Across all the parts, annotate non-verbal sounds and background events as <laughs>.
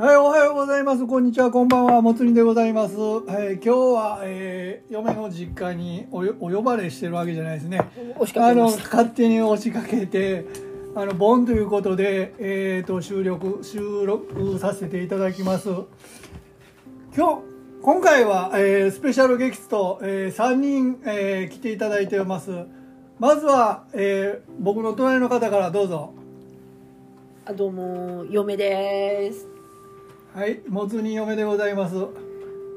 はい、おはようございます。こんにちは、こんばんは、もつにでございます。えー今日は、えー嫁の実家にお呼ばれしてるわけじゃないですね。押しかあの、勝手に押しかけて、あの、ボンということで、えーと、収録、収録させていただきます。今日、今回は、えースペシャルゲスト、え3人、えー来ていただいてます。まずは、えー僕の隣の方からどうぞ。あどうも嫁ですはい、もつに嫁でございます。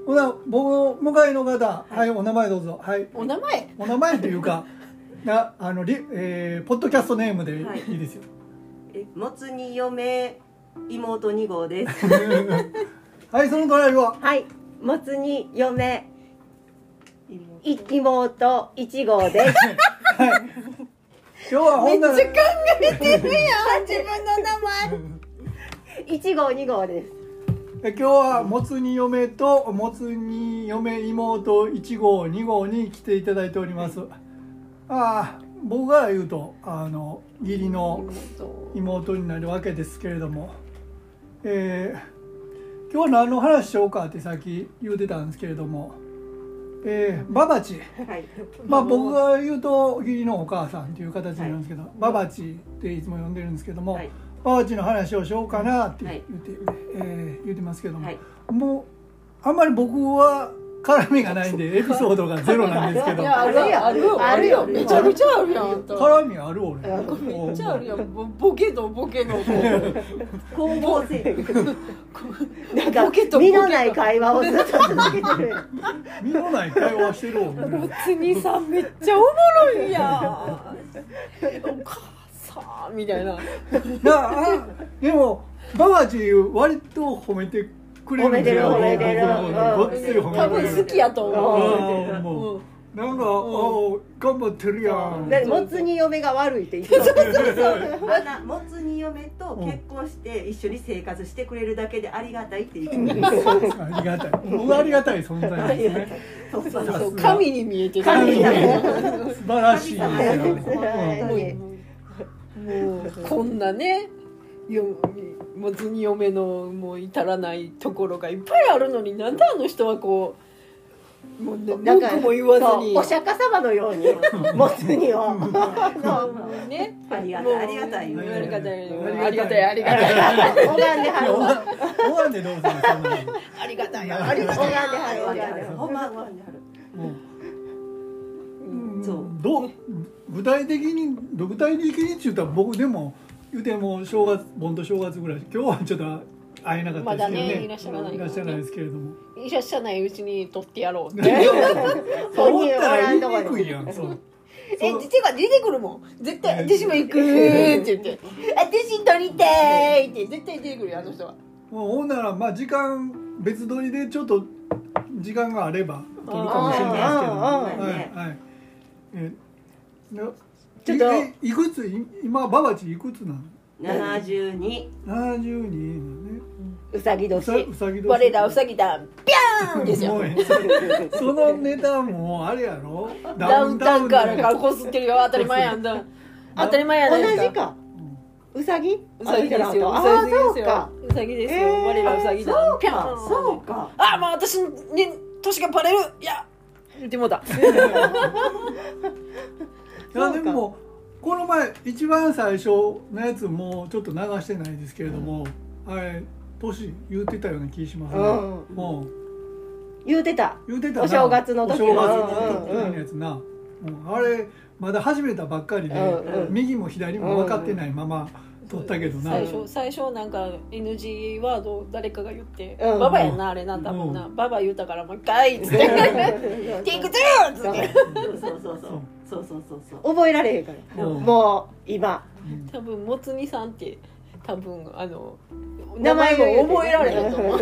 ほな、僕の向かいの方、はい、お名前どうぞ。はい、お名前？お名前というか、<laughs> な、あの、り、えーポッドキャストネームでいはいいですよ。えもつに嫁妹2号です <laughs> はい、その隣は、はい、もつに嫁妹い妹一号です。<laughs> 今日はほんなら、えてるやん自分の名前一号二号です。え今日はもつに嫁ともつに嫁妹1号2号に来ていただいております。ああ、僕が言うと、あの、義理の妹になるわけですけれども、えー今日は何の話しようかってさっき言うてたんですけれども、えーババチ、はい。まあ僕が言うと義理のお母さんっていう形になるんですけど、ババチっていつも呼んでるんですけども、はいババチの話をしようかなって言はい。って、えー言ってますけども、はい。もうあんまり僕は絡みがないんでエピソードがゼロなんですけど。いやあるよ。あるよ。あるよ。めちゃめちゃあるやん。絡みある俺。めっちゃあるやん。ボボケとボケの。光合成なんかのない会話をずっと続けてる。<laughs> 身のない会話してるもつにさんめっちゃおもろいやん <laughs> お母さんみたいな。<laughs> でもババチ割と褒めてくれるんですよ。褒めてる褒めてる。多分好きやと思う。なんか、あー頑張ってるやん。でもつに嫁が悪いって言ってた。あ <laughs> ん。なもつに嫁と結婚して一緒に生活してくれるだけでありがたいって言ってます。ありがたい。僕ありがたい存在ですね。そうそうそう。神に見えてる。神様。素晴らしい。ですよはいもうこんなねよもうずに嫁のもう至らないところがいっぱいあるのになんであの人はこうもうね文句も言わずにお釈迦様のようにもつにを。ねありがたいありがたいありがたいありがたいありがたい拝んではるわ。おわんでどうするそんなのありがたいあ拝んでりがたいはる拝んではる。ほんはもうそうどう具体的に具体的にって言ったら僕でも言うても正月盆と正月ぐらい今日はちょっと会えなかったですけどまだねねいらっしゃらないいらっしゃらないですけれども。いらっしゃらないうちに取ってやろうって。<laughs> そう思ったら言いにくいやんそうえてか出てくるもん。絶対私も行くって言って。私取りたいって。絶対出てくるよあの人は。もうほんならまあ時間別撮りでちょっと時間があれば撮るかもしれないですけど。はいーはいえなちょっと。いいくつ？い今ババチいくつなの？72 72なのねうさぎうさ年。うさぎ年。我らうさぎだピャーンですよ。<laughs> そのネタもあれやろ？ダウンタウンからでからこすってるよ当たり前やんだ当たり前やな同じか。うさぎ？うさぎですよ。うあさぎですよ。そうか。うさぎですよ。えー我らうさぎだそうか。そうか。あもう私に年がバレる。いや言ってもうた <laughs> いやでもこの前一番最初のやつもうちょっと流してないですけれども、あれ年言うてたような気しますね、うん。もう言うてた。言うてたな。お正月の時お正月のうんうんうん。時のやつな、うん。あれまだ始めたばっかりで、うんうん。右も左も分かってないまま撮ったけどな、最初最初なんか NG ワードを誰かが言って「うん。ババやんなあれな多分な、うババ言うたからもう一回」っつって「テイクツー!」っつって。そうそうそう。そうそうそうそうそう。覚えられへんから。うん。もう今。多分もつにさんって多分あの名名前前も覚えられへんと思う。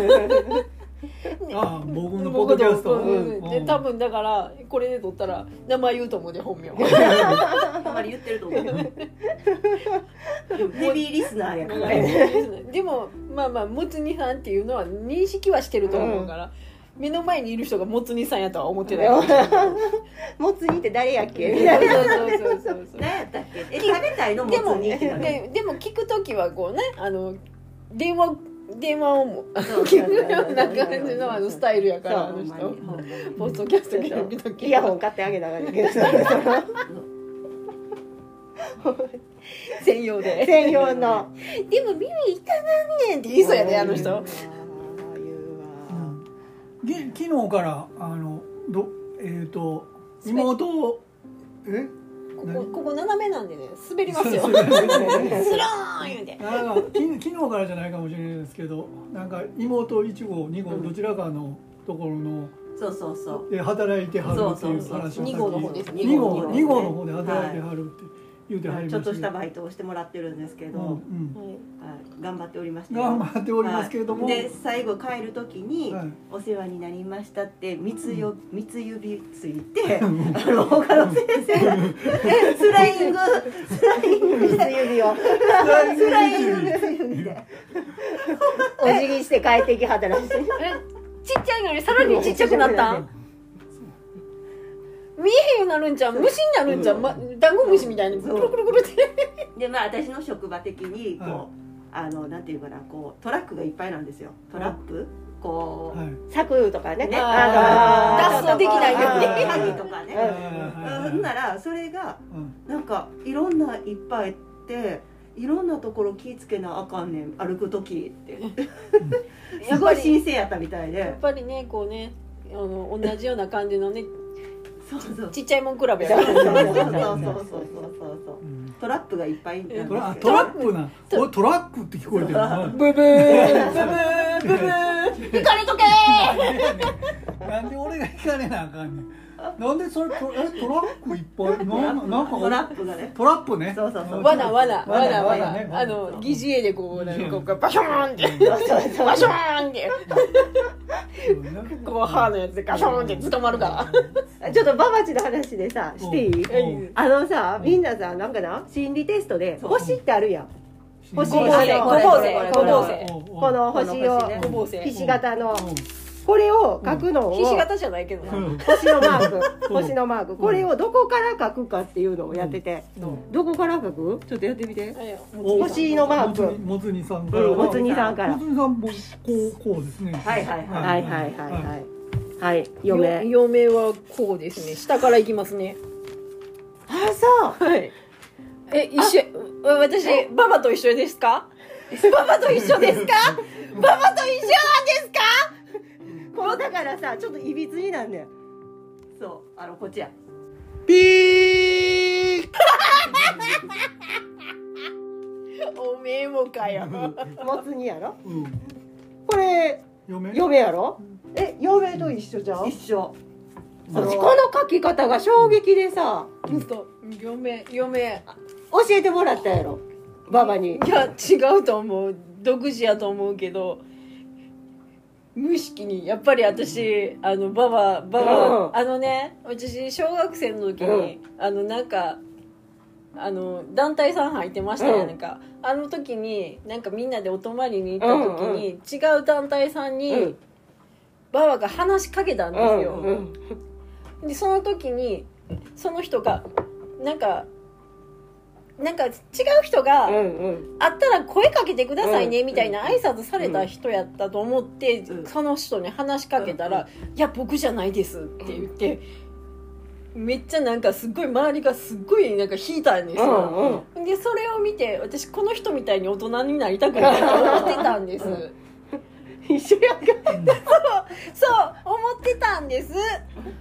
<laughs> ああ僕のポッドキャスト、うん。でうん。多分だからこれで撮ったら名前言うと思うで本名 <laughs> あんまり言ってると思う。で <laughs> もヘビーリスナーやから。でもまあまあもつにさんっていうのは認識はしてると思うから、目の前にいる人がもつにさんやとは思ってない。<laughs> もつ煮って誰やっけ？みたいな。そうそうそうそう。何やったっけ？え食べたいのもつでも煮ってなるででも聞く時はこうねあの電話電話をも聞くよう <laughs> な感じのあのスタイルやからあの人。ポッドキャスト聞く時。イヤホン買ってあげたらいいけど。<laughs> 専用で。専用の。でも耳痛なんねんって言いそうやであの人ぎ昨日からあのどえっ、と妹をえ？ここここ斜めなんでね滑りますよ。<laughs> スローン言うて。なんかき昨日からじゃないかもしれないですけどなんか妹1号2号どちらかのところのそうそうそう。で働いてはるっていう話をさっき二号の方です。ね2号二号2号の方で働いてはるって言うてはりまちょっとしたけバイトをしてもらってるんですけど、ど、うんうん。頑張っておりましたよ頑張っておりますけれども、はい。で最後帰る時に、はい。お世話になりましたって三つよ三つ指ついて、<laughs> あの他の先生がスライングスライング水指を。スライング三つ指でお辞儀して帰ってきはったらしい。えちっちゃいのにさらにちっちゃくなったん？見えへんようになるんじゃん虫になるんじゃん、ま、ダンゴムシみたいにくるくるくるって。<laughs> でまあ私の職場的にこう、はいあのなんていうかなこうトラックがいっぱいなんですよ。トラックこう、はい。柵とかね。ねあー脱走できないように鍵とかね、はい。ほん。ならそれがうん。なん。かいろん。ないっぱいっていろん。なところ気ぃつけなあかん。ねん。歩く時ってすごい神聖やったみたいでやっぱりねこうねあの同じような感じのねちっちゃいもん比べやそうそうそうそうそうからそうそうトラップがいっぱいトラップなおトラックって聞こえてるな。ブブー。ブブーブブー。行かれとけ <laughs> なんで俺が行かれなあかんねんなんでそれトえトラックいっぱい？ななんかトラップがね。トラップね。そうそうそう。わなわなわなわなあの疑似絵でこうなんかこうバショーンって。そうバショーンって。うん。こう歯のやつでガショーンって捕まるから。ちょっとババチの話でさしていい？うん。あのさみんなさなんかな？心理テストでそう。星ってあるやん。星この星をひし形のこれを書くのを、ひし形じゃないけどな、星のマーク。星のマーク。これをどこから書くかっていうのをやってて、どこから書く？ちょっとやってみて。星のマーク。もつにさんから。もつにさんから。もつにさんこうこうですね。はいはいはいはいはいはい。嫁。嫁はこうですね。下からいきますね。あそう。はい。え一緒私ババと一緒ですか？<laughs> ババと一緒ですか？ババと一緒なんですか？こうだからさちょっといびつになんねん。そうあのこっちや。ピー <laughs> おめえもかよ。<laughs> もつ煮やろ？うん。これ嫁？嫁やろ？え嫁と一緒じゃん？一緒。私この書き方が衝撃でさ嘘嫁嫁。教えてもらったやろ。ババに。いや違うと思う。独自やと思うけど無意識にやっぱり私あのババババ、うん。あのね私小学生の時に、あのなんかあの団体さん入ってましたやんか、あの時になんかみんなでお泊まりに行った時に、違う団体さんに、うん。ババが話しかけたんですよ、うん。でその時にその人がなんかなんか違う人が、うんうん。あったら声かけてくださいねうん。みたいな挨拶された人やったと思って、うん。その人に話しかけたら「いや僕じゃないです」って言って、めっちゃなんかすっごい周りがすっごいなんか引いたんですうよ、んうん。でそれを見て私この人みたいに大人になりたくないと思ってたんです、うん一緒やん。かそう思ってたんです。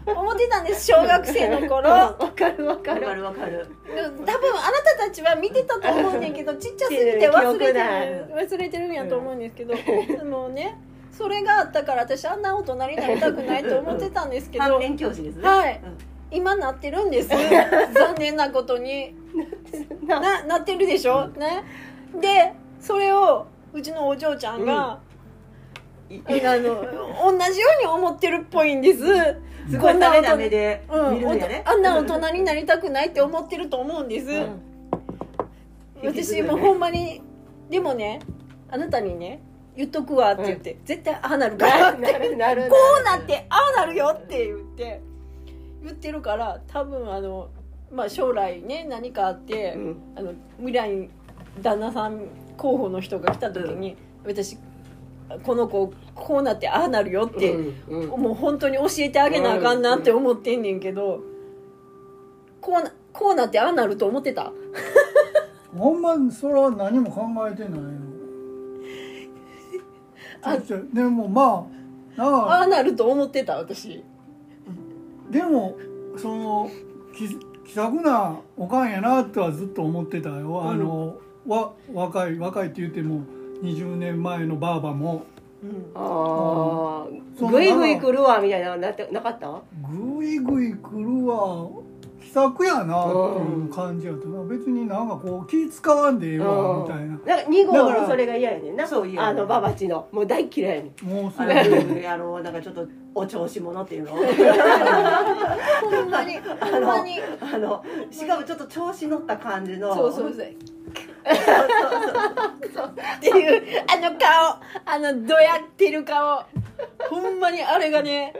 思ってたんです小学生の頃。わかるわかる。わかるわかる。多分あなたたちは見てたと思うねんけどちっちゃすぎて忘れてる忘れてるんやと思うんですけど、あのねそれがあったから私あんな大人になりたくないと思ってたんですけど反面教師ですね。はい。うん。今なってるんです。<laughs> 残念なことに。ななってるでしょ？ね？でそれをうちのお嬢ちゃんが、<laughs> あの同じように思ってるっぽいんです。すごいダメダメでうん、見るんやね。あんな大人になりたくないって思ってると思うんです、うん。私もうほんまにでもねあなたにね言っとくわって言って、絶対ああなるから。<laughs> ってこうなってああなるよって言って言ってるから多分あの、まあ、将来ね何かあって、うん。あの未来に旦那さん候補の人が来た時に、私この子こうなってああなるよって、うんうん。もう本当に教えてあげなあかんなって思ってんねんけど、こうなこうなってああなると思ってた？<laughs> ほんまにそれは何も考えてないの。<laughs> あでもまああ。あなると思ってた私。でもその気気さくなおかんやなとはずっと思ってたよ、あのわ若い若いって言っても20年前のばあばもうん。ああぐいぐい来るわみたいなのなってなかった？ぐいぐい来るわ。気さくやなっていう感じやったな。別になんかこう気使わんでええわみたいな。なんか2号だからもそれが嫌やねんな。そう嫌やあのババチの。もう大嫌いやねん。もうそあれのあのなんかちょっとお調子者っていうの？<laughs> ほんまに。ほんまにあのしかもちょっと調子乗った感じの。そうそうそうっていうあの顔。あのどやってる顔。ほんまにあれがね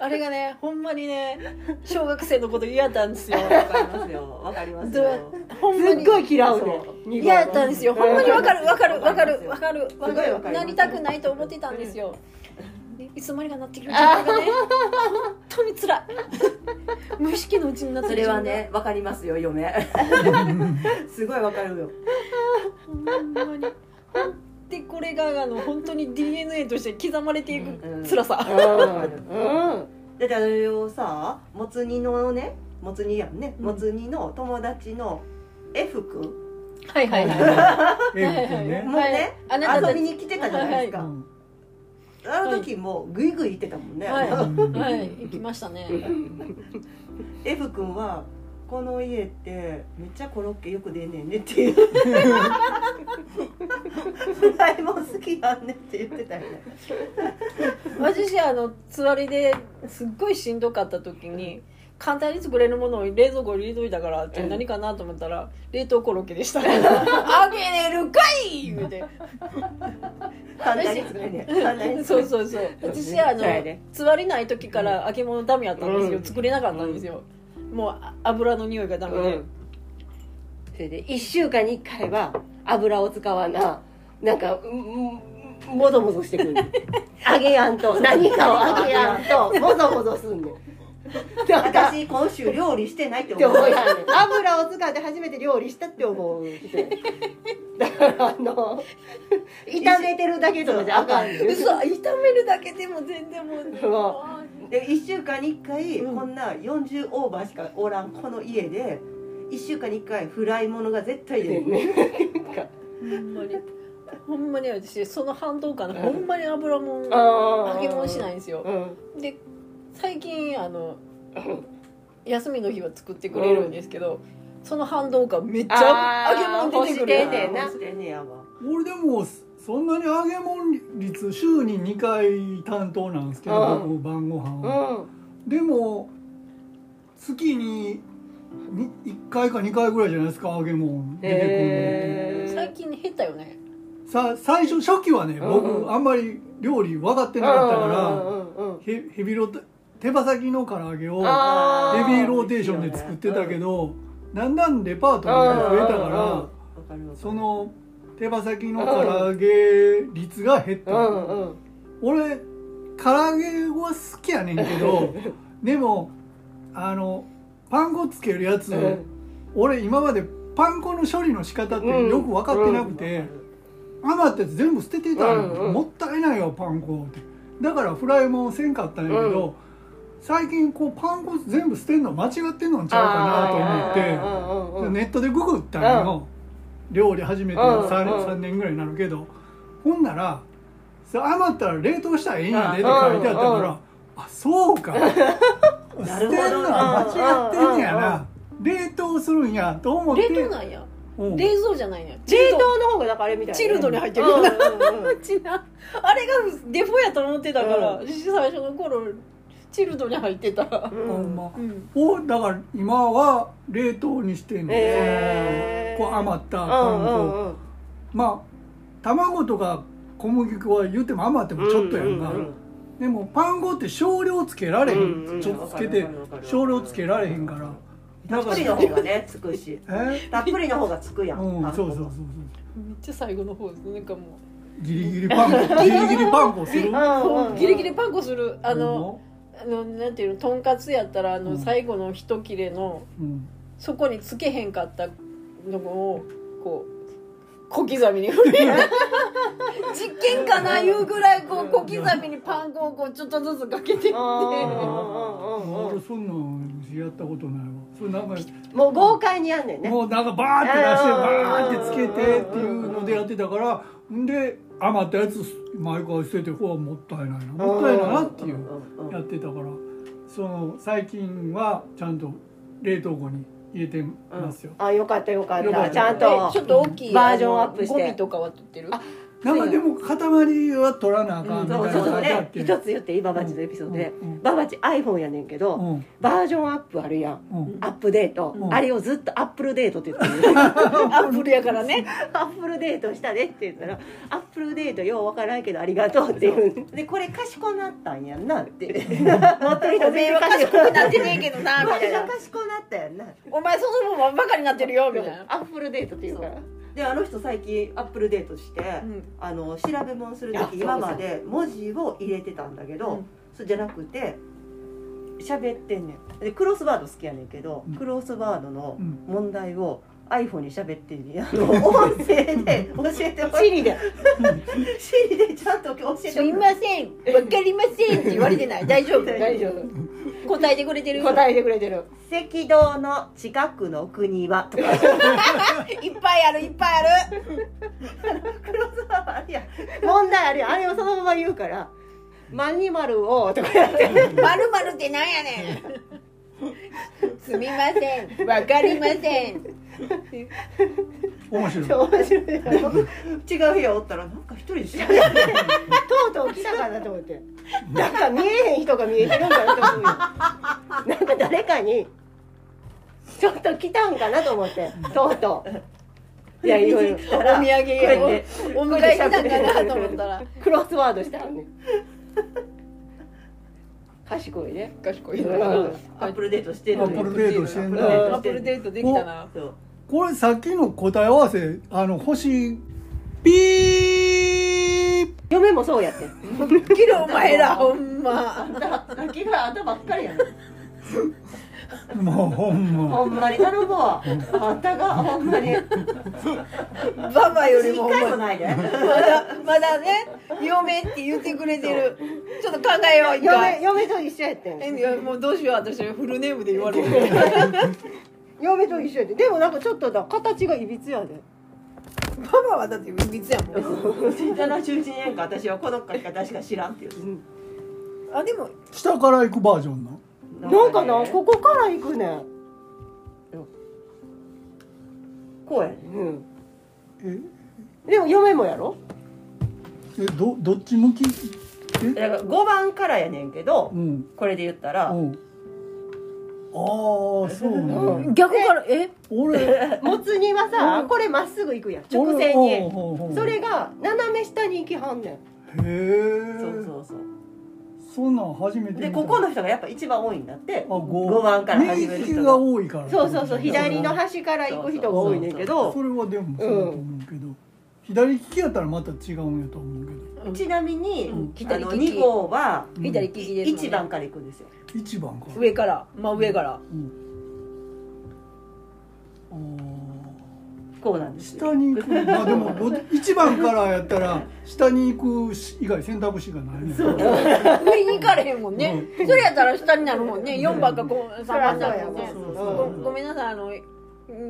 あれがねほんまにね小学生のこと嫌だったんですよ。わかりますよ。わかりますよ。ほんますにっごい嫌うねん。そう。二号嫌だったんですよ。ほんまにわかるわかるわかるわかるわかる。なりたくないと思ってたんですよいつの間にかなってくる自分がね本当に辛い。<laughs> 無意識のうちになってそれはねわかりますよ嫁。<laughs> すごいわかるよ。ほんまに。でこれがあの本当に DNA として刻まれていく辛さ、うん。だってあれをさもつ煮のねもつ煮やんね。うん。もつ煮の友達の F 君はいはいはい。ええ君ね。もうねあなたたち遊びに来てたじゃないですか。うんあの時もうグイグイ言ってたもんね。はい、う <laughs> んはい、行きましたね。F 君はこの家ってめっちゃコロッケよく出んねんねっていう。フライも好きやんねって言ってたよね。私あのつわりですっごいしんどかった時に簡単に作れるものを冷蔵庫に入れといたからって何かなと思ったら冷凍コロッケでした。<laughs> あげれるかい!言うて。簡単に作れん。ねそうそうそう。私あのそうやでつわりない時から揚げ物ダメやったんですよ。うん。作れなかったんですよ。もうあ油の匂いがダメで。うん。それで1週間に1回は油を使わななんかうんもぞもぞしてくる。<laughs> 揚げやんと何かを揚げやんともぞもぞすんねん私今週料理してないって思う。油を使って初めて料理したって思う人。だからあの <laughs> 炒めてるだけとかじゃあかん。嘘炒めるだけでも全然もう。もで1週間に1回うん。こんな40オーバーしかおらんこの家で1週間に1回フライものが絶対出る。ほんまに。ほんまに私その反動かな、ほんまに油も揚げ物しないんですよ。うん。で最近あの休みの日は作ってくれるんですけど、その反動かめっちゃ揚げ物出てくる。やわ。俺でもそんなに揚げ物率週に2回担当なんですけどうん。僕晩ご飯うはん。でも月にに1回か2回ぐらいじゃないですか揚げ物出てくるの。最近減ったよね。さ最初初期はねうん。僕あんまり料理分かってなかったからうんうんうんヘヘビロテ手羽先の唐揚げをヘビーローテーションで作ってたけどだんだんレパートリーが増えたからその手羽先の唐揚げ率が減った。俺唐揚げは好きやねんけど <laughs> でもあのパン粉つけるやつ、うん。俺今までパン粉の処理の仕方ってよく分かってなくて、余ったやつ全部捨ててたの、もったいないよパン粉って。だからフライもせんかったんやけど、うん最近こうパン粉全部捨てんの間違ってんのんちゃうかなと思って。ネットでググったんよ、料理始めてうん 3,、うん。三年ぐらいになるけど。ほんなら余ったら冷凍したらええんやでって書いてあったから、あそうか。<laughs> 捨てるのは間違ってんねやな、冷凍するんやと思って。冷凍なんや。うん。冷蔵じゃないんやチル冷ド凍の方がだからあれみたいなチルドに入ってるうんうんうん <laughs> うちなあれがデフォやと思ってたから、最初の頃チルドに入ってた。ほんま。うん。おだから今は冷凍にしてんの、へー。こう余ったうパン粉、んうんうん。まあ卵とか小麦粉は言っても余ってもちょっとやんか、うんうんうん。でもパン粉って少量つけられへん、うんうんちょっとつけて少量つけられへんから。たっぷりの方がねつくし。え？たっぷりの方がつくやん、うんそうそうそうそう。めっちゃ最後の方ですなんかもう。ギリギリパンコギリギリパンコする？うんギリギリパンコする。あのあのなんていうのとんかつやったらあのうん。最後の一切れのうん。そこにつけへんかったのをこう小刻みに振る <laughs> 実験かないうぐらいこう小刻みにパン粉をこうちょっとずつかけていって俺そんなんやったことないわそれなんかもう豪快にやんねんねもうなんかバー。って出してバー。ってつけてっていうのでやってたからんで余ったやつ毎回捨ててほらもったいないな。もったいないなっていううんやってたから。その最近はちゃんと冷凍庫に入れてますよ、あよかったよかっよかった。たちゃんでとちょっと大きいバージョンアップして。ゴミとかは取ってる？あなんかでも塊は取らなあかんみたいなそうそうね一つ言っていいババチのエピソードで。うんうんババチ iPhone やねんけどうん。バージョンアップあるやん。うん。アップデート。うん。あれをずっとアップルデートって言ってる。<laughs> アップルやからね。アップルデートしたでって言ったらアップルデートようわからんけどありがとうって言う。でこれ賢なったんやんなって。<laughs> 持ってる人おめえは賢くなってねえけどなみたいな。賢なったやんなお前その分はバカになってるよみたいな。アップルデートっていうか。らであの人最近アップルデートして、うん。あの調べ物するあ時今まで文字を入れてたんだけど、うん。そうじゃなくて喋ってんねん。でクロスワード好きやねんけど、うん。クロスワードのうん。問題を iPhone に喋ってんねんあの音声で教えてほしいで。<laughs> シリでちゃんと教えてすいません。わかりませんって言われてない。<laughs> 大丈夫。大丈夫。答えてくれてる。答えてくれてる。赤道の近くの国はとか。<laughs> いっぱいある。いっぱいある。クロスワードあるやん。問題あるやん。あれをそのまま言うから「マニマルを」とかやって。まるまるってなんやねん。すみません。わかりません <laughs> 面白い。面白い。違う部屋おったらなんか一人で喋ってとうとう来たかなと思って。なんか見えへん人が見えてるんかなと思うよ。なんか誰かにちょっと来たんかなと思って。とうとう。いやいろいろ。<laughs> お土産やこうやってお迎え来たんかなと思ったら。クロスワードしてはんねん。賢いね。賢い。アップルデートしてる。アップルデートしてんな。アップルデートできたな。そうこれさっきの答え合わせあの星ピー嫁もそうやってん。<laughs> 切るお前らほんま。さっきからあんたばっかりやねもうほんま。ほんまに頼むわあんたがほんまに。ババより一もお前。回もないで。まだまだね嫁って言ってくれてる。ちょっと考えよう一嫁回。嫁と一緒やってん。えいやもうどうしよう私フルネームで言われる <laughs> 嫁と一緒やってんでもなんかちょっとだ形がいびつやで。パパはだっていびつやもん71年間私はこの方しか知らんっていう。あでも下から行くバージョンななんかなここから行くね。んこうやねん。え？でも嫁もやろ？えどどっち向き？え？だから5番からやねんけどうん。これで言ったらうんああそうなうん。の逆からえ？俺。もつ煮はさうん。これまっすぐ行くやん。直線俺に。それが斜め下に行きはんねん。へえそうそうそう。そんなん初めて見た。でここの人がやっぱ一番多いんだって。あ 5, 5番から始める人が。多いからそうそうそう。左の端から行く人が多いねんけど。それはでもそうだと思うけど、左利きやったらまた違うんやと思うけど。ちなみに、うん。あのき2号はうん。左利きですもんね。1番から行くんですよ。一番か上から。真上から。うん。あこうなんです下に行く。まあでもご一番からやったら下に行く以外選択肢がないね。ん上に行かれへんもんね。うん。それやったら下になるもんね。4番か3番になるもんね。そうそうそう。ごごめんなさいあの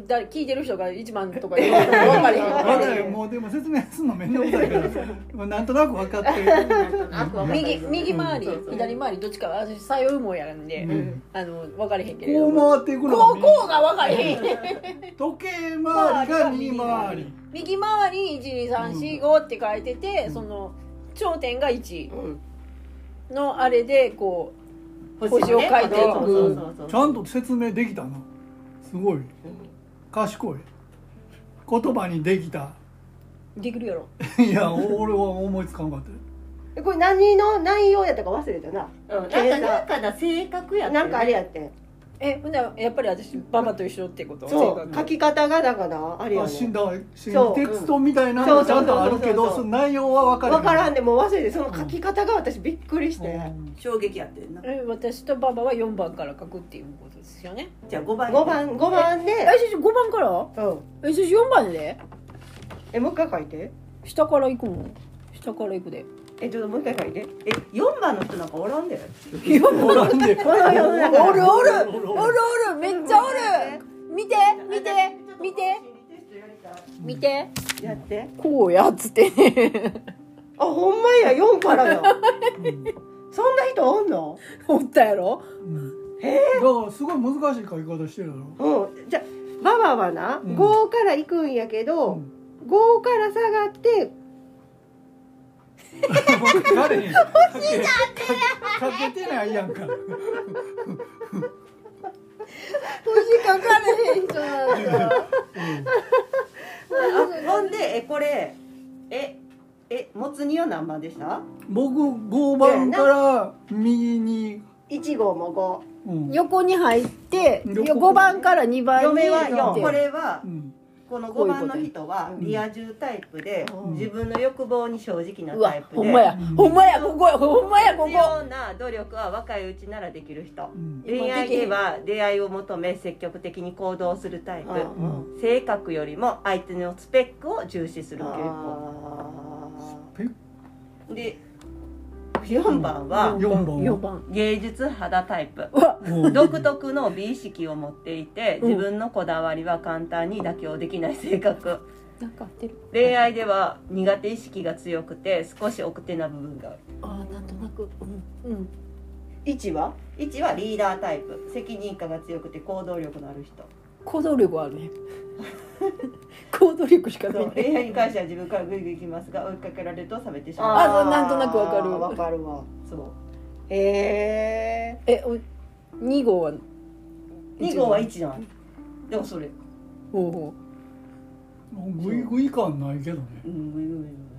だ聞いてる人が1番とか言う。<laughs> の分かれへんもうでも説明するの面倒くさいから。<laughs> まあなんとなく分かってる。右右回りそうそう。左回りどっちか。私左右もやんで、うん。あの分かれへんけれどこう回っていくのこうがこうが分かれへん。時計回りが右回り。右回り12345って書いてて、その頂点が1うん。のあれでこ星星を書いていく。そうそうそうそう。ちゃんと説明できたな。すごい賢い。言葉にできた。うできるやろ。<laughs> いや俺は思いつかんかった。よえこれ何の内容やったか忘れたな。うんなんかなんかな性格やったなんかあれやってえほんならやっぱり私ババと一緒ってこと？そう。書き方がだからあれやあ死んねだ死んそう。テキストみたいなそうのちゃんとあるけどそうそうそうそう。その内容は分から分からんんでもう忘れてその書き方が私びっくりして。衝撃やってんな。え私とババは4番から書くっていうことですよね。じゃあ5番。5番5番で。え先生5番から？うん。え先生4番で？えもう一回書いて。下から行くもん。下から行くでえちょっともう一回書いて。え4番の人なんかおらんでおらんでこの世の中。おるおる。おるおる。めっちゃおる。見て見て見て。見て。やって。こうやっつって。ねあほんまや。4からだ <laughs> そんな人おんの？おったやろ？うん。へだからすごい難しい書き方してるやろ。うん。じゃあババはな、うん。5から行くんやけど、うん。5から下がって誰に？かけかけてないやんか星書かれへん人。なん。だあほんでえこれええもつ煮は何番でした？僕5番から右に、1号もうん。横に入って横。5番から2番に嫁は四。行ってこれはうんこの5こういうこと番の人はうんリア充タイプでうん。自分の欲望に正直なタイプで。ほんまや。うん。ほんまやここやほんまやこ必こ要な努力は若いうちならできる人。うん。恋愛では出会いを求め積極的に行動するタイ5、プ性格よりも相手のスペックを重視する傾向。あで4番は4番。4番芸術肌タイプ。独特の美意識を持っていてうん。自分のこだわりは簡単に妥協できない性格。恋愛では苦手意識が強くて少し奥手な部分があるあーなんとなく。うん。うん。ー1は？1はリーダータイプ。責任感が強くて行動力のある人行動力あるね。<laughs> 行動力しかない。そう恋愛に関しては自分からグイグイ行きますが追いかけられると冷めてしまう。あそうなんとなくわかる。わかるわ。そう。へええお2号は？2号は1なんでもそれ。ほうほグイグイ感ないけどね。うんグイグイ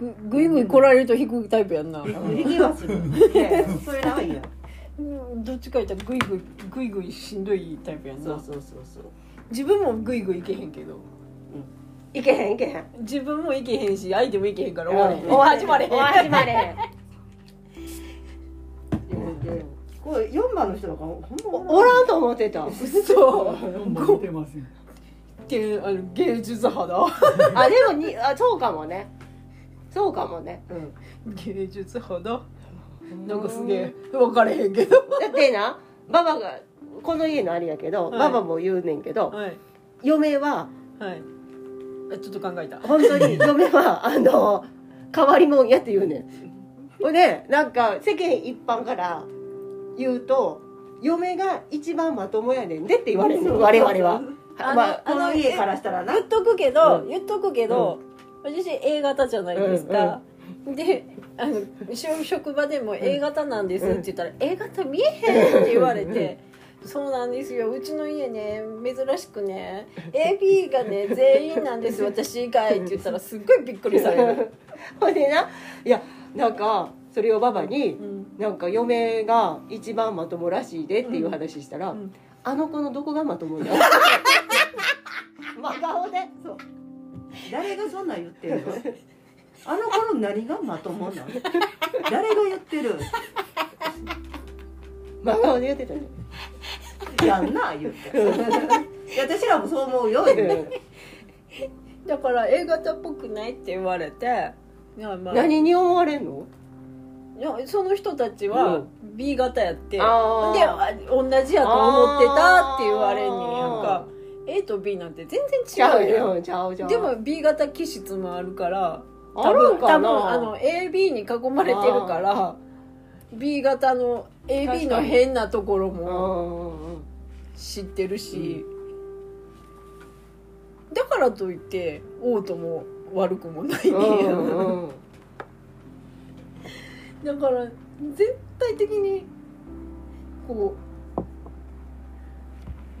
ぐぐいぐい来られると引くタイプやんな、引きはするいやいやそれないようんどっちか言ったらぐいぐいぐいぐいしんどいタイプやんな。そうそうそうそう。自分もぐいぐいいけへんけど。いけへんいけへん。自分もいけへんし相手もいけへんから終われへん、うん始まれへん。お始まれへん。これ4番の人なんかほんまおおらんと思ってた。そう4番見てますよけあの芸術肌あでもにあそうかもね。そうかもね、うん、芸術肌なんかすげえ分かれへんけど。だってなババがこの家のあれやけど、はい。ババも言うねんけどはい。嫁ははい。あちょっと考えた。本当に <laughs> 嫁はあの変わり者やって言うねん。ほんでなんか世間一般から言うと嫁が一番まともやねんでって言われるの我々は。あのまあこの家からしたらな。言っとくけど、うん。言っとくけど、私 A 型じゃないですか、であの職職場でも A 型なんですって言ったら、A 型見えへんって言われて、そうなんですよ。うちの家ね珍しくね AB がね全員なんです <laughs> 私以外って言ったらすっごいびっくりされる、<laughs> ほんでないやなんかそれをババにうん。なんか嫁が一番まともらしいでっていう話したら、うん。あの子のどこがまともや真 <laughs> 顔で。そう。誰がそんなん言ってるの？あの頃何がまともなの？<laughs> 誰が言ってる？真顔で言ってたねやんな言って。私らもそう思うよだから A 型っぽくないって言われてまあ何に思われんの？いやその人たちうはん。B 型やって、あー。であ同じやと思ってたって言われんねんか。A と B なんて全ち然違うよでも B 型気質もあるからあるんかな？多分あの AB に囲まれてるから B 型の AB の変なところうんうもんうん。知ってるし、だからといって王とも悪くもない。ね、うんうん。<laughs> だから絶対的にこ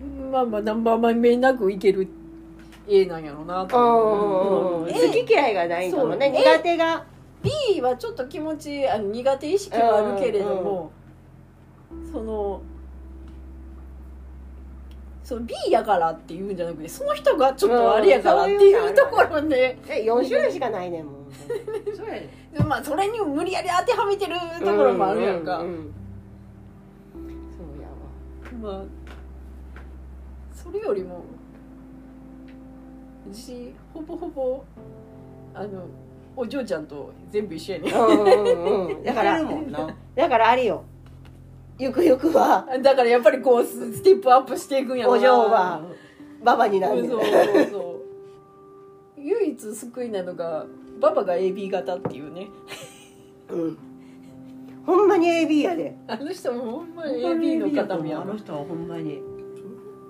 うまあまあナンバーマン目なくいける A なんやろうなと思う、うんうん好き嫌いがないんかもね。苦手が。B はちょっと気持ちあの苦手意識はあるけれども、そのその B やからっていうんじゃなくてその人がちょっとあれやからっていうところで、え4種類しかないねんもん <laughs> まあそれに無理やり当てはめてるところもあるやんか、うううん。そうやわ。まあそれよりも私ほぼほぼあのお嬢ちゃんと全部一緒やねうんうんうん。<laughs> だかららもんな。だからあれよ。ゆくゆくは。<laughs> だからやっぱりこうスステップアップしていくんやろな。お嬢はババになる。そうそうそう。唯一救いなのがババが AB 型っていうね。うん。ほんまに AB やで。あの人もほんまに AB の方やあの人はほんまに。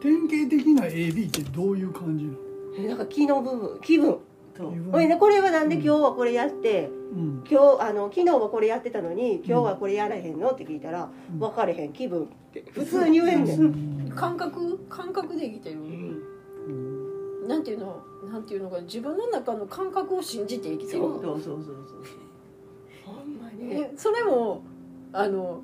典型的な AB ってどういう感じなの？えなんか気の部分気分そうほいでこれはなんで今日はこれやってうん。今日あの昨日はこれやってたのに今日はこれやらへんのって聞いたらうん。分かれへん気分って普通に言えんねん。うん。感覚感覚で生きてる、なんていうのなんていうのか自分の中の感覚を信じて生きてる。そうそうそうそう。ほんまに。えそれもあの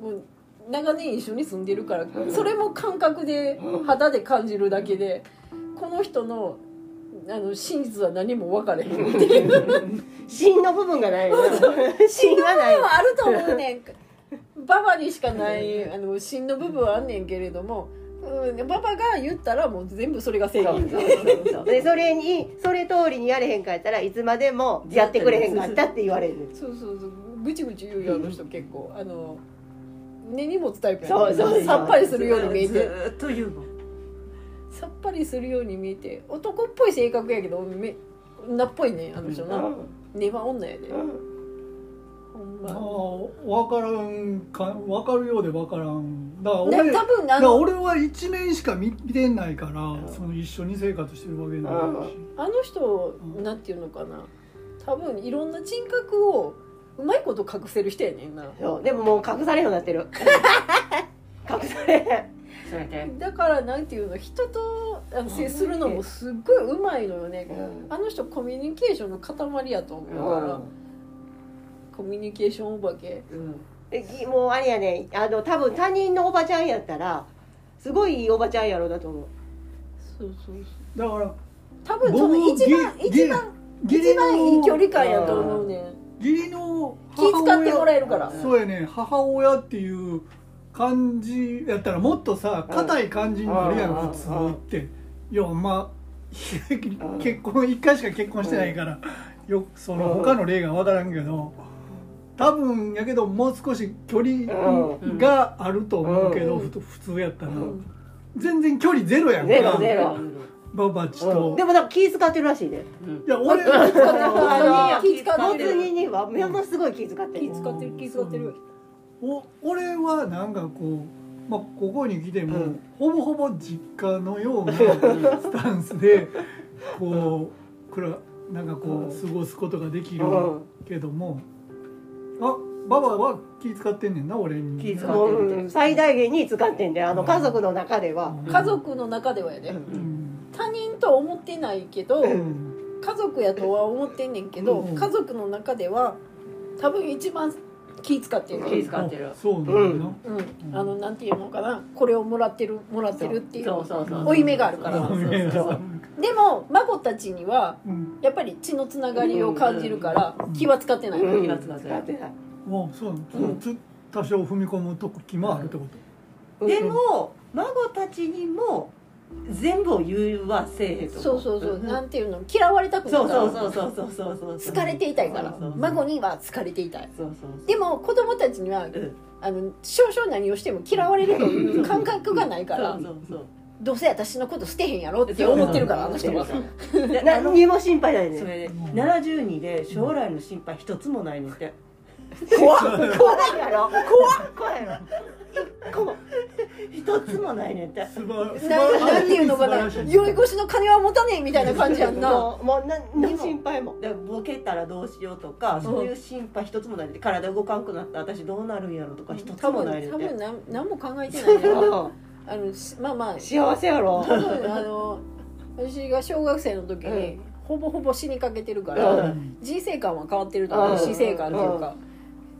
もう長年一緒に住んでるからそれも感覚で肌で感じるだけでこの人のあの真実は何も分かれへんっていう。芯の部分がないの芯がない。のはあると思うねん。<laughs> ババにしかないあの芯の部分はあんねんけれども、うん、ババが言ったらもう全部それが正義。でそれにそれ通りにやれへんかったらいつまでもやってくれへんかったって言われる。そうそうそう。ぐちぐち言うよあの人結構あの根に持つタイプやそうそうそう。さっぱりするように見えずてーっと言うもんさっぱりするように見えて男っぽい性格やけどめ女っぽいねあの人な、根は女やで、ほんあま。あ分からんか分かるようで分からん。だからな俺多分あの俺は一面しか見見てないからその一緒に生活してるわけないし。あの人なんていうのかな。多分いろんな人格をうまいこと隠せる人やねんな。そうでももう隠されるようになってる。<laughs> 隠されへんそれでだからなんていうの人とあの接するのもすっごいうまいのよね。うん。あの人コミュニケーションの塊やと思うから、うんコミュニケーションお化け。うん。えぎもうあれやね。あの多分他人のおばちゃんやったらすごいいいおばちゃんやろうなと思う。そうそうそう。だから多分その一番僕一番一番いい距の離感やと思うねん。義理の気使ってもらえるから。そうやね。母親っていう感じやったらもっとさ硬い感じになるやんうん。普通って。いやまあ結婚1回しか結婚してないから。よその他の例が分からんけど。多分やけどもう少し距離があると思うけど普通やったら。うん。全然距離ゼロやんか。ゼロゼロ。ババチうん。とでもなんか気使ってるらしいで。いや俺気使もつってる。<laughs> 煮にはものすごい気使ってる。気使ってる気使ってるお俺はなんかこう、まあ、ここに来ても、うん。ほぼほぼ実家のような <laughs> スタンスでこうくらなんかこう過ごすことができるうん。けども、あババは気使ってんねんな俺に。気使もううん。最大限に使ってんであの家族の中では。家族の中ではやで。うん。他人とは思ってないけどうん。家族やとは思ってんねんけどうん。家族の中では多分一番気使ってる。気使ってる。あそうなんだな、うん。あのなんていうのかな。これをもらってるもらってるっていうそうそうそう。負い目があるから。でも孫たちにはうん。やっぱり血のつながりを感じるからうん。気は使ってない、うん。気は使ってない。使ってないもう。そうなのつ多少踏み込む時もあるってこと、でも孫たちにも全部を言わせえとそうそうそう。なんていうの？嫌われたくないそうそうそうそうそうそうそう。好かれていたいから。そうそうそう孫には好かれていたい。そうそうそう。でも子供たちにはうん。あの少々何をしても嫌われるという感覚がないからそうそうそう。どうせ私のこと捨てへんやろって思ってるからあの人は。何にも心配ないね。それ。で72で将来の心配一つもないねんって。怖っ。怖いやろ。怖っ。怖いやろ一個も一つもないねんって。素晴ら素晴ならなんていうのかな酔い越しの金は持たねえみたいな感じやんな。<laughs> もう何の心配も。でボケたらどうしようとか、そういう心配一つもないね体動かんくなったら私どうなるんやろとか一つもないねんて。多分なん何も考えてないねあのしまあまあ。幸せやろ。多分あの私が小学生の時に、うん。ほぼほぼ死にかけてるかうら、ん。人生観は変わってると思う。うん。死生観っていうか、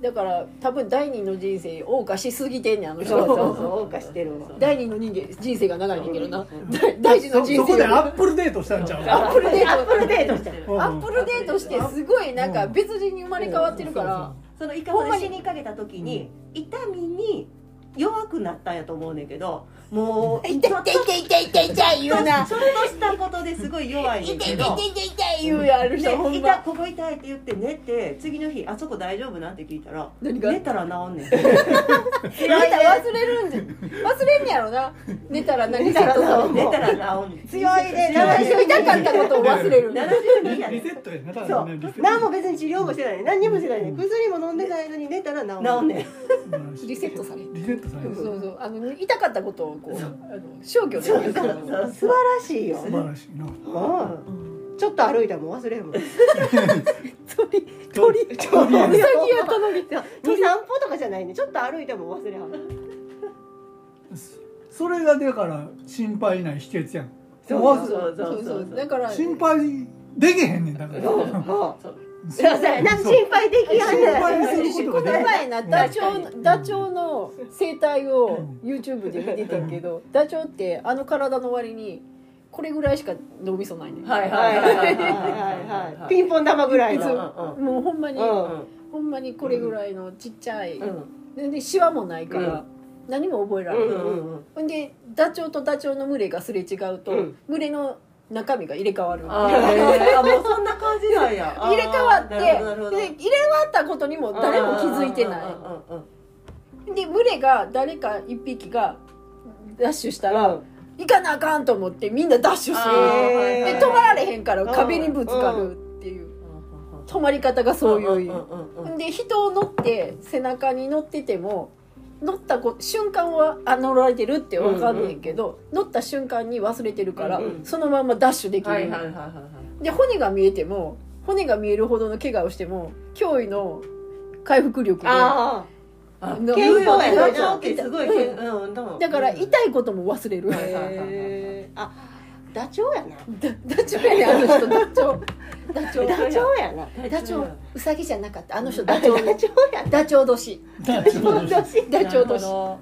だから多分第二の人生謳歌しすぎてんねんあの人そうそうそう。謳歌してるわ。第二の人間人生が長いねんけどな第第一のそ人そこでア生がップルデートしたんちゃう？アップルデートアップルデートしてアップルデートしてすごいなんか別人に生まれ変わってるから。そのイカまで死にかけた時に痛みに弱くなったんやと思うねんけどもう痛い痛い痛い痛い痛い痛い言うなちょっとしたことですごい弱い痛い痛い痛い痛い痛い言うやる人ほ、んま痛ここ痛いって言って寝て次の日あそこ大丈夫なんて聞いたら寝たら治んねん寝た忘れるんじゃ忘れんやろな寝たら何セットさ寝たら治んねん強いで最初痛かったことを忘れる72やリセットやそう何も別に治療もしてない何にもしてないね薬も飲んでないのに寝たら治る治んねんリセットされるリセットされるそうそうあの痛かったことをこうあの消去できる。から素晴らしいよ。素晴らしいな。うん。ちょっと歩いたらもう忘れるもん。<laughs> 鳥鳥ウサギやったのに二散歩とかじゃないね。ちょっと歩いても忘れそれがだから心配ない秘訣やん。そうわそうそうそう。だから心配できへんねんだから。そう <laughs> そう。そうそうやな心配できやんね心配するこの前なダチョウダチョウの生態を YouTube で見てたけどダチョウってあの体の割にこれぐらいしか脳みそないねん。はいはいはいはいピンポン玉ぐらいの。も。うほんまに、うん。ほんまにこれぐらいのちっちゃい、うん。でシワもないから、何も覚えられない、ほんでダチョウとダチョウの群れがすれ違うと、うん。群れの中身が入れ替わるあーあもうそんな感じなんや。<laughs> 入れ替わってで入れ替わったことにも誰も気づいてない。うんうんうんで群れが誰か一匹がダッシュしたら、行かなあかんと思ってみんなダッシュすあるーで止まられへんからうん壁にぶつかるっていう。止まり方がそういう、んんうんうん。で人を乗って背中に乗ってても乗ったこ瞬間はあ乗られてるって分かんねんけど、乗った瞬間に忘れてるから、うんうん。そのままダッシュできる、はいはいはいはいで骨が見えても骨が見えるほどの怪我をしても驚異の回復力でああの健康やなすごいうん。だから痛いことも忘れる、あへーあダチョウやな。ダダチョウやねあの人ダチョウダチョウダチョウやな。ダチョウウサギじゃなかった。あの人ダチョウダチョウや。なダチョウ年。ダチョウダチョウ年。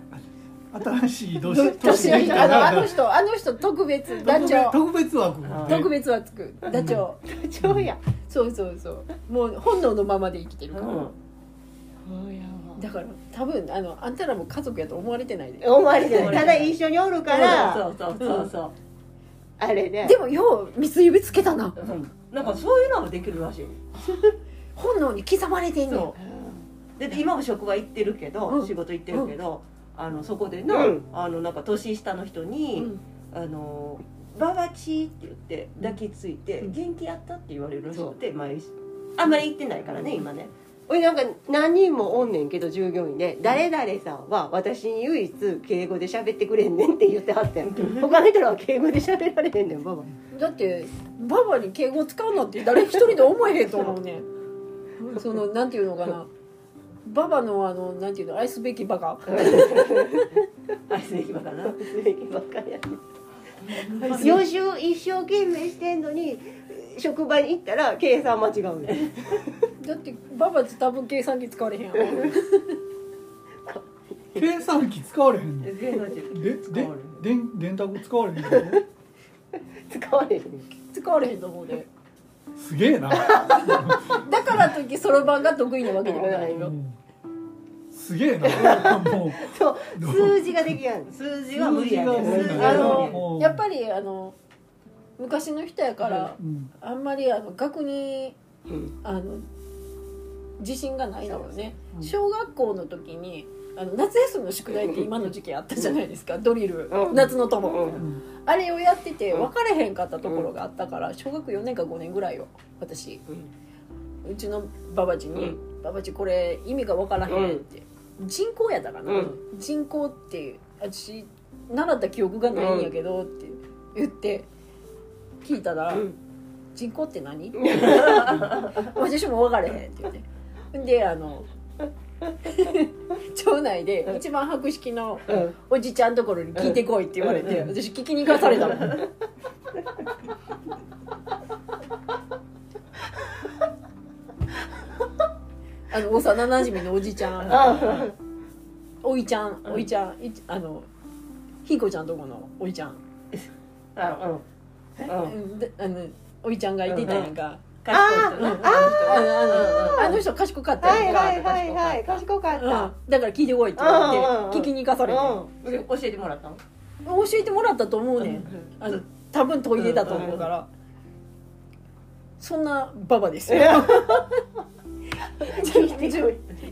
新しい年。年。年。あのあの人あの人特別ダチョウ。特別枠。特別はつく。ダチョウ。ダチョウや。そうそうそう。もう本能のままで生きてるから、うん。だから多分あのあんたらも家族やと思われてないで。思われてない。ただ一緒におるから。そうそうそうそうあれででもよう三つ指つけたな。うん。なんかそういうのもできるらしい。<laughs> 本能に刻まれてんねん。そう。で今も職場行ってるけど、うん。仕事行ってるけど、あのそこでな、うん。あのなんか年下の人にうん「あのババチ」って言って抱きついて「うん。元気やった?」って言われるらしくて毎日。あんまり行ってないからね今ね俺なんか何人もおんねんけど従業員で「誰々さんは私に唯一敬語で喋ってくれんねん」って言ってはってん。他の人らは敬語で喋られへんねんババ。だってババに敬語使うなんて誰一人で思えへんと思うね。ん <laughs> そのなんていうのかな。ババのあのなんていうの愛すべきバカ。<laughs> 愛すべきばかな。ばっかりや。ね <laughs> 予習一生懸命してんのに職場に行ったら計算間違うねん。だってババ多分計算機使われへんやろ <laughs> 計算機使われへんの？で計算機。で使われ電電卓使われへんの？<laughs> 使われへん。使われへんと思うで。すげえな。<laughs> だからといってそろばんが得意なわけでもないよ。うん。すげえな。もう。そう。数字ができやん。数字は無理やねあのやっぱりあの昔の人やからうん。あんまりあの学にうん。あの自信がないのよね。うん。小学校の時にあの夏休みの宿題って今の時期あったじゃないですか。ドリル。うん。夏の友。うん。あれをやっててうん。分かれへんかったところがあったから小学4年か5年ぐらいよ私。うちのババチに「ババチこれ意味が分からへん」って。人口やったかな。うん。人口って私習った記憶がないんやけどって言って聞いたらうん「人口って何?」<laughs> <laughs> 私も分かれへんって言ってであの <laughs> 町内で一番博識のうん。おじちゃんところに聞いてこいって言われて私聞きに行かされたもん。あの幼馴染のおじちゃん。あおいちゃんうん。おいちゃんいあのひいこちゃんとこのおいちゃん。あうんあのおいちゃんがいてたやんか。賢い人ああのあの人賢かったはいはいはいはい。賢かっうん。ただから聞いてこいって言わて聞きに行かされて。教えてもらったの？教えてもらったと思うねん。あの多分トイレだと思うから。そんなババですよ。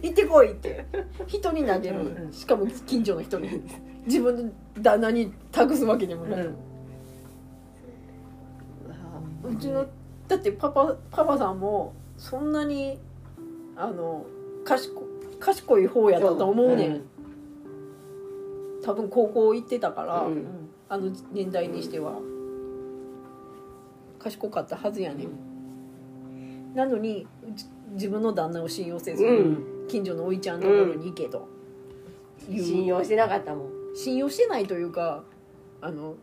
行ってこいって。人に投げる。うんしかも近所の人に。自分の旦那に託すわけでもない、うちのだってパパパパさんもそんなにあの賢賢い方やったと思うねん、多分高校行ってたから、うん。あの年代にしては。賢かったはずやねん、なのに自分の旦那を信用せず、うん。近所のおいちゃんのところに行けと、信用してなかったもん。信用してないというかあの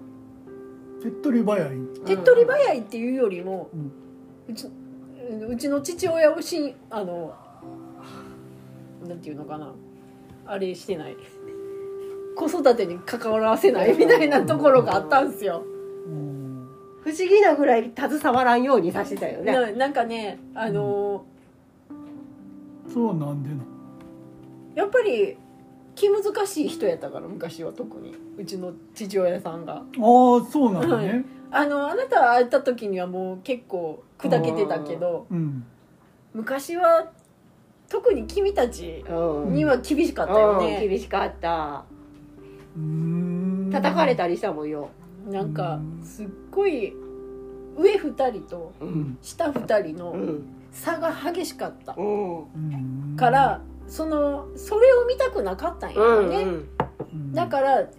手っ取り早い。手っ取り早いっていうよりも、うちうちの父親をしんあのなんていうのかな。あれしてない。子育てに関わらせないみたいなところがあったんですよ。うん。不思議なぐらい携わらんようにさせてたよね。ななんかねあの、そうなんでの。やっぱり気難しい人やったから昔は特に。うちの父親さんが。ああそうなんだね、あのあなたは会った時にはもう結構砕けてたけどうん。昔は特に君たちうんには厳しかったようん。ね、厳しかった。叩かれたりしたもんよ。なんかうんすっごい上2人と下2人うのん。差が激しかったうん。うん。からそのそれを見たくなかったんやろね、うんだから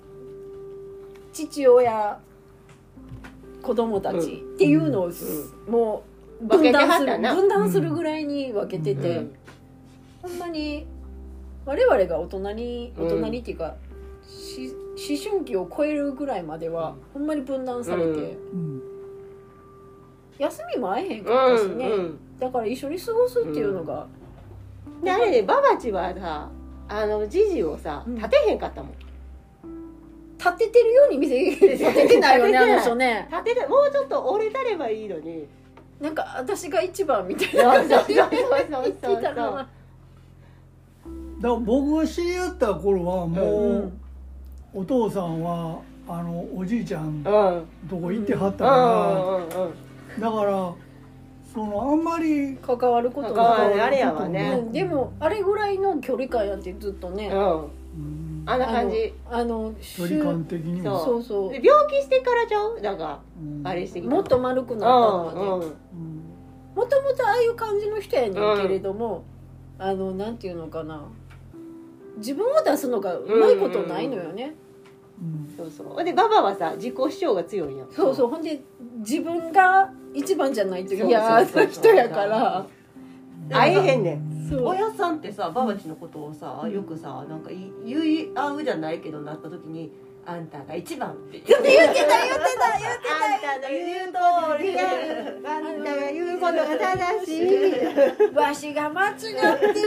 父親子供たちっていうのをす、もう分断する分断するぐらいに分けてて、うんほんまに我々が大人にうん大人にっていうか、し思春期を超えるぐらいまでは、ほんまに分断されて、うん。うん休みも会えへんかったしね、うん。だから一緒に過ごすっていうのが、であれねババチはさあのジジをさうん。立てへんかったもん。立ててるように見せ立ててないよね立ててない。あの人ね。立ててもうちょっと折れたればいいのに。なんか私が一番みたいそうな <laughs> そうそうそう言ってそう。た <laughs> なだから僕が知り合った頃はもう、うん。お父さんはあのおじいちゃんうん。とこ行ってはったうかんうんうん。ら、だからそのあんまり関わること関わあれやわね。うん。でもあれぐらいの距離感やってずっとね、うん。うん。あんな感じ。あの距離感的にも。そうそう。で病気してからちゃう？なんかうん。あれしてきたもっと丸くうなったのはねんうんうん。もともとああいう感じの人やねんけれども、あのなんていうのかな。自分を出すのがうまいことないのよね、うん。そうそう。でババはさ自己主張が強いや。んそうそう。ほんで自分が一番じゃないとそう嫌な人やから。会えへんねん。親さんってさババチのことをさよくさなんかい言い合うじゃないけどなった時に「あんたが一番」って。言って言ってた言ってた言ってあんたの言う通りやあんたが言うことが正しい。たわしが間違って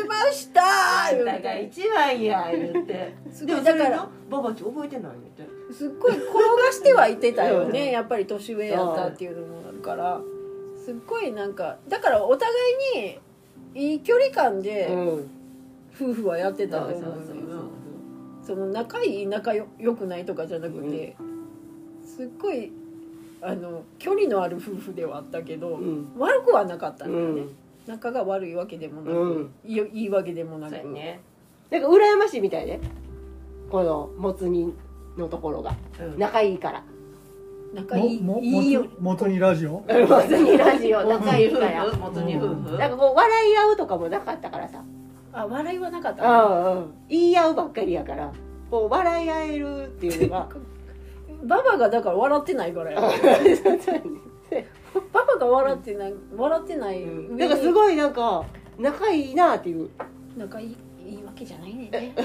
ましたあんたがて一番や言って。すでごいだからもだからババチ覚えてないのって。すっごい転がしてはいてたよね。やっぱり年上やったっていうのもあるから。すっごいなんかだからお互いにいい距離感でうん。夫婦はやってたとそうそう思うのよその仲いい仲よ良くないとかじゃなくて、すっごいあの距離のある夫婦ではあったけど、うん。悪くはなかったんだよね、うん。仲が悪いわけでもなく、うん。いいいいわけでもなく。そうやね。なんか羨ましいみたいでこのもつ煮のところが。うん。仲いいから。仲いいももいいよ。もつもつにラジオ？<laughs> もつ煮ラジオ。仲いいから <laughs> 夫婦。なんかこう笑い合うとかもなかったからさあ笑いはなかった。うんうん。言い合うばっかりやから。こう笑い合えるっていうのが。<laughs> ババがだから笑ってないからや。ババが笑ってない笑ってない上に。なん。かすごいなんか仲いいなっていう。仲いいいいわけじゃないね。ん <laughs> ね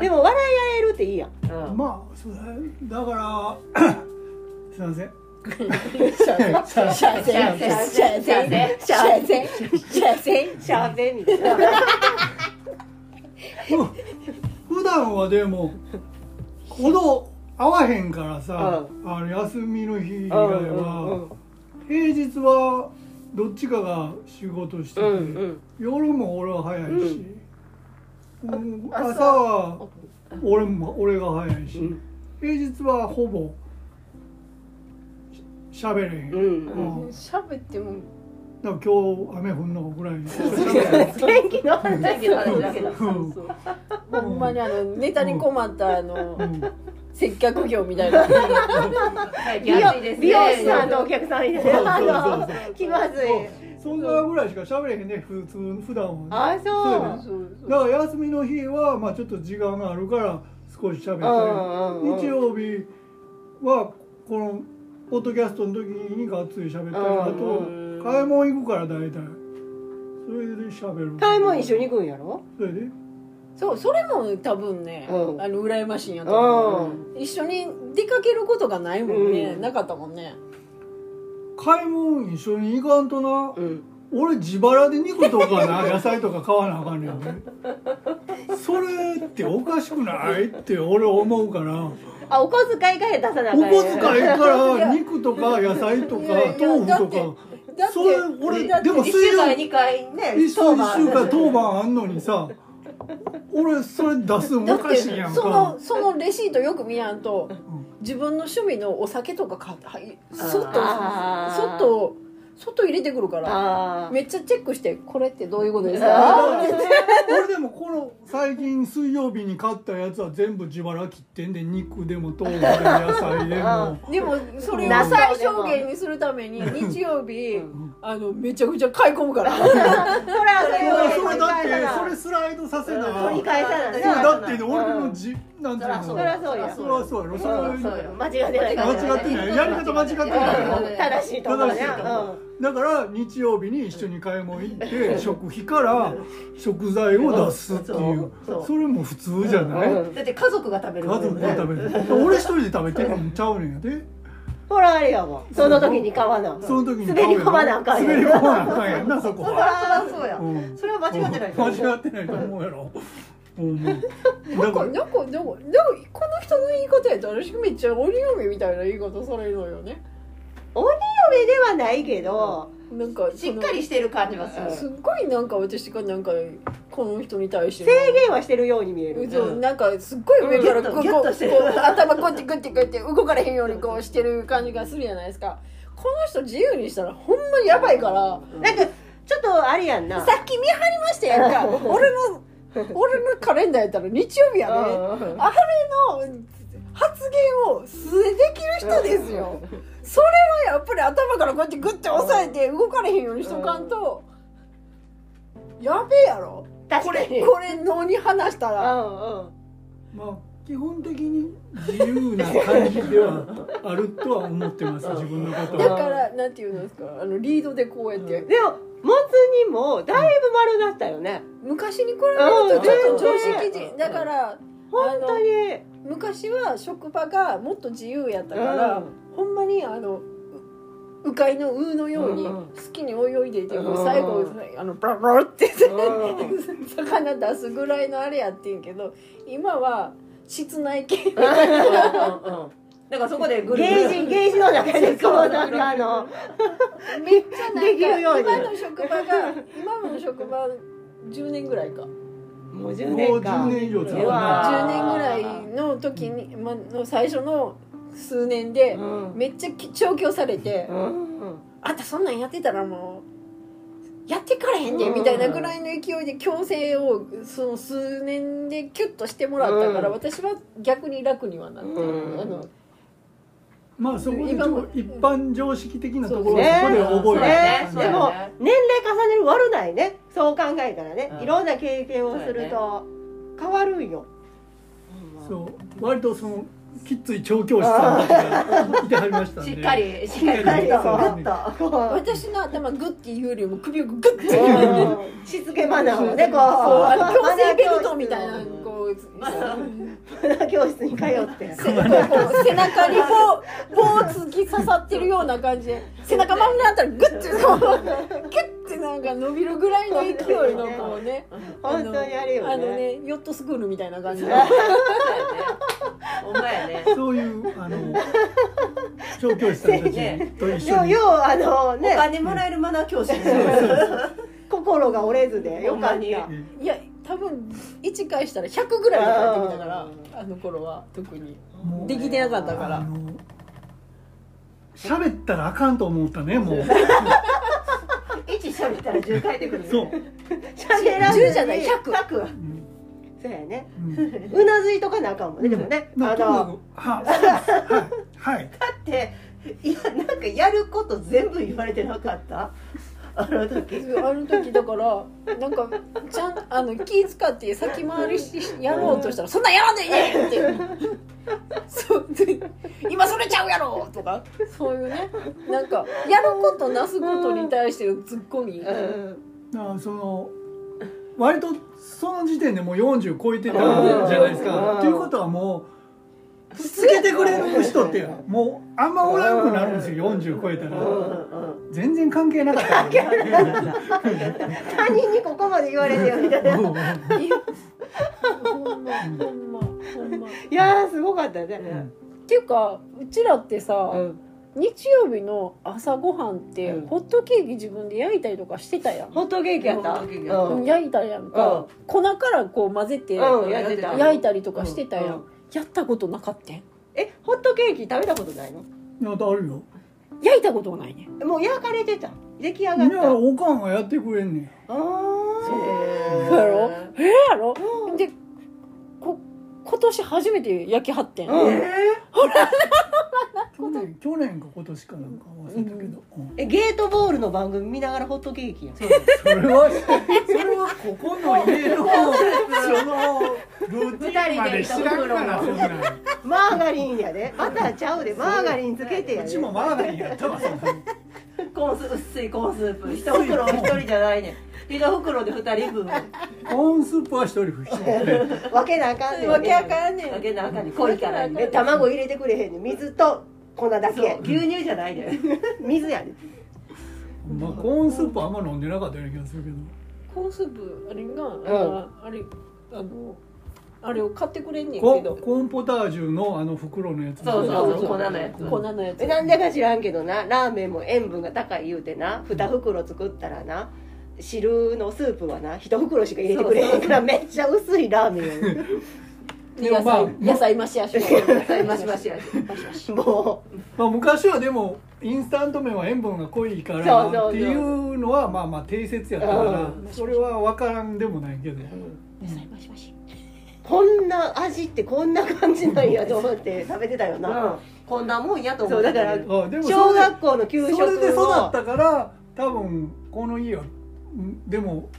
でも笑い合えるっていいやん。うんまあそうだだから <coughs> すいませんシャーゼシャーゼシャーゼシャーゼシャーゼシャーゼシャーベみたいなふ普段はでもほど合わへんからさ、あの休みの日以外は、平日はどっちかが仕事してて、うんうん。夜も俺は早いし、うん。朝朝は俺も俺が早いし、うん。平日はほぼししゃべれへん、うんうん。喋ってもだから今日雨降んのぐらい。に元気の話だけど。あれだけどう。んほんまにあのネタに困ったあのうん。接客業みたいな。最美容美容師さんとお客さんいてそうそうそうあの気まずい。そんなぐらいしか喋れへんね普通普段はねあそうだから休みの日はまあちょっと時間があるから少し喋った日曜日はこのポッドキャストの時にがっつり喋ったり、あとうん。買い物行くから大体。それで喋る。買い物一緒に行くんやろ？それで。そうそれも多分ね、うん。あの羨ましいんやと思う、う一緒に出かけることがないもんね、うん。なかったもんね。買い物一緒に行かんとな、うん俺自腹で肉とかな野菜とか買わなあかんねんね。それっておかしくないって俺思うから。あお小遣いから出さなあかんお小遣いから肉とか野菜とか豆腐とか。それ俺でも一水曜日週間に二回ね一週間当番あんのにさ俺それ出すのおだってかしいやんそのかそのレシートよく見やんとうん自分の趣味のお酒とか買ってはいそっとそっとそっと入れてくるからめっちゃチェックしてこれってどういうことですあか俺 <laughs> でもこの最近水曜日に買ったやつは全部自腹切ってんで肉でも豆腐でも野菜でも。<laughs> でもそれを最小限にするために日曜日あのめちゃくちゃ買い込むから。<laughs> それはそいれやそれだってそれスライドさせな。取り返さな。それなだって俺のじなんていうの？そそりゃそうやそりゃそうやろそれうんそうよ間違ってない間違ってない。やり方間違ってない。よ <laughs> 正しいところねだから日曜日に一緒に買い物行って食費から食材を出すっていう。そうそれも普通じゃない？うん。だって家族が食べる家族が食べる。俺一人で食べてるんちゃうねんやでほらあれやわその時に買わなその時に滑り込まなあかんやん。滑り込まなあかんやんなそこそりはゃそうやうん。それは間違ってない間違ってないと思うやろ。うん。なんだかなんかなんかなんかこの人の言い方やったら私めっちゃ鬼嫁みたいな言い方されるのよね鬼嫁ではないけどなんかしっかりしてる感じはする。すっごいなんか私がなんかこの人に対して制限はしてるように見える。そうなんかすっごい上からこうこう頭こってグッてこうやって動かれへんようにこうしてる感じがするじゃないですか。この人自由にしたらほんまやばいから。なんかちょっとあれやんな。さっき見張りましたやんか。俺の俺のカレンダーやったら日曜日やねうん。あれの発言を素でできる人ですよ。それはやっぱり頭からこうやってグッて押さえて動かれへんようにしとかんとやべえやろ。これ確かに。これ脳に話したら。うんうん。まあ基本的に自由な感じではあるとは思ってます自分のことは。だからなんていうんですか。あのリードでこうやって。でももつにもだいぶ丸なったよね。昔に比べるとちょっと常識うん。人だから本当に昔は職場がもっと自由やったから、ほんまにあのう鵜飼いの鵜のようにうんうん。好きに泳いでいて、うん。最後あのブラブラってう <laughs> 魚出すぐらいのあれやってんけど今は室内系。だからそこでぐるぐるゲージゲージの中でこうなんかあの。めっちゃなんできるように。か今の職場が今の職場10年ぐらいかもう10もう年か10年以上続くうわ10年ぐらいの時に、ま、の最初の数年でうん。めっちゃ調教されて、うん。あんたそんなんやってたらもうやってかれへんでうん。みたいなぐらいの勢いで強制をその数年でキュッとしてもらったから、うん。私は逆に楽にはなってる、うん。あのまあそこで一般常識的なところをそこねで覚えねる。でも年齢重ねる悪ないね。そう考えたらね、うん。いろんな経験をすると変わるんよ、そう。割とそのきっつい調教師さんたちがいてはりましたんで。しっかりしっかり。と私の頭グッていうよりも首をグッてうん。しつけマナーをねこう。強制ベルトみたいなう教室に通って <laughs> 背中に棒棒突き刺さってるような感じで。背中真ん中あったらグッてこうキュッてなんか伸びるぐらいの勢いのこうね。本当にあれよね。あのねヨットスクールみたいな感じ。で <laughs> ほんまやね。そういうあの調教師さんたちと一緒に。ようようあのおね金もらえるマナー教師。<laughs> 心が折れずでよかった。いや多分1回したら100ぐらいで帰ってきたからあの頃は。特に。できてなかったから。喋ったらあかんと思ったねもう。<laughs> 一喋ったら10返ってくるそう、喋らずに。10じゃない100 100うん。そうやね。うん。うなずいとかなあかんもんね。でもねあまあのくははいはい。だっていやなんかやること全部言われてなかった？あの時。あの時だからなんかちゃんあの気使って先回りしやろうとしたら「そんなんやらんでいいねん!」って。そうで今それちゃうやろ!」とか。そういうね。なんかやることなすことに対してのツッコミ、うん。だからその割とその時点でもう40超えてたじゃないですうん。かっていうことはもうつけてくれる人ってもうあんまおらんくなるんですよ。40超えたら。全然関係なかった他人にここまで言われてよみたいな。うん。いやすごかったね。ていうかうちらってさ、うん。日曜日の朝ごはんって、うん。ホットケーキ自分で焼いたりとかしてたやん、ホットケーキやった。焼いたやんか、粉からこう混ぜて、焼いたりとかしてたやん、うん。うんやったことなかったん？えホットケーキ食べたことないの？いやあるよ。焼いたことがないね。もう焼かれてた。出来上がいった。やおかんがやってくれんねん。あそう。やろ？ええやろ？でこ今年初めて焼きはってん、うん去年去年か今年かなんか忘れたけど、うん。えゲートボールの番組見ながらホットケーキやん。それはそれはここの家のそのルーティンまで知らんからそんなんマーガリンやで。バターちゃうで。マーガリンつけてやで。うちもマーガリンやったわ。そんなコーンス薄いコーンスープ。一袋一人じゃないね一袋で二人分。コーンスープは一人不必 <laughs> 分けなあかんねん。わけあかんねん。あげなあかんね濃いからえ卵入れてくれへんねん。水と粉だけ。牛乳じゃないで <laughs> 水やで。まあコーンスープあんま飲んでなかったような気がするけど。コーンスープあれが、ああれあのあれを買ってくれんねんけコどコーンポタージュのあの袋のやつそうそうそう粉のやつ。粉のやつ。えなんでか知らんけどな。ラーメンも塩分が高い言うてな。2袋作ったらな。汁のスープはな。1袋しか入れてくれへんから。めっちゃ薄いラーメン <laughs> で野まあ菜野菜増しやし野菜増し増しやしんもまあ、昔はでもインスタント麺は塩分が濃いからっていうのはまあまあ定説やったからうん。それは分からんでもないけど。野菜増し増し。うこんな味ってこんな感じなんやと思って食べてたよな、こんなもんやと思そうだから小学校の給食それで育をったから多分この家はんでも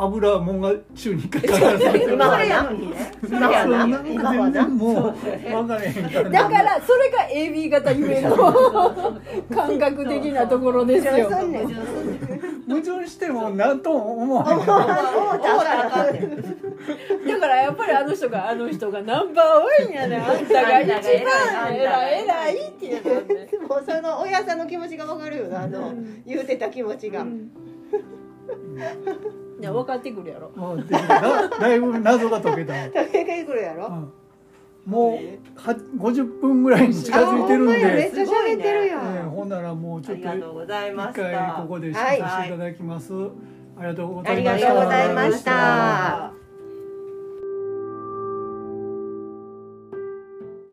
油もんが週に1回必ず。入ってるやな。のにね今はな。そんな今はな全然もう分からへんから。だからそれが AB 型ゆえの <laughs> 感覚的なところですよ。矛盾しても何とも思わへん。だからやっぱりあの人があの人がナンバーワンやねん。あんたが一番偉い偉いっていう <laughs> もうその親さんの気持ちが分かるよなあの言うてた気持ちが、<laughs> いや分かってくるやろ。もうでだ <laughs> だいぶ謎が解けた、食べてくるやろ、うん。もうは50分ぐらいに近づいてるんあほんまやめっで、ちゃ喋ってるやん、ええほんならもうちょっと一回ここで締めさせていただきます、ありがとうござありがいました。とうございました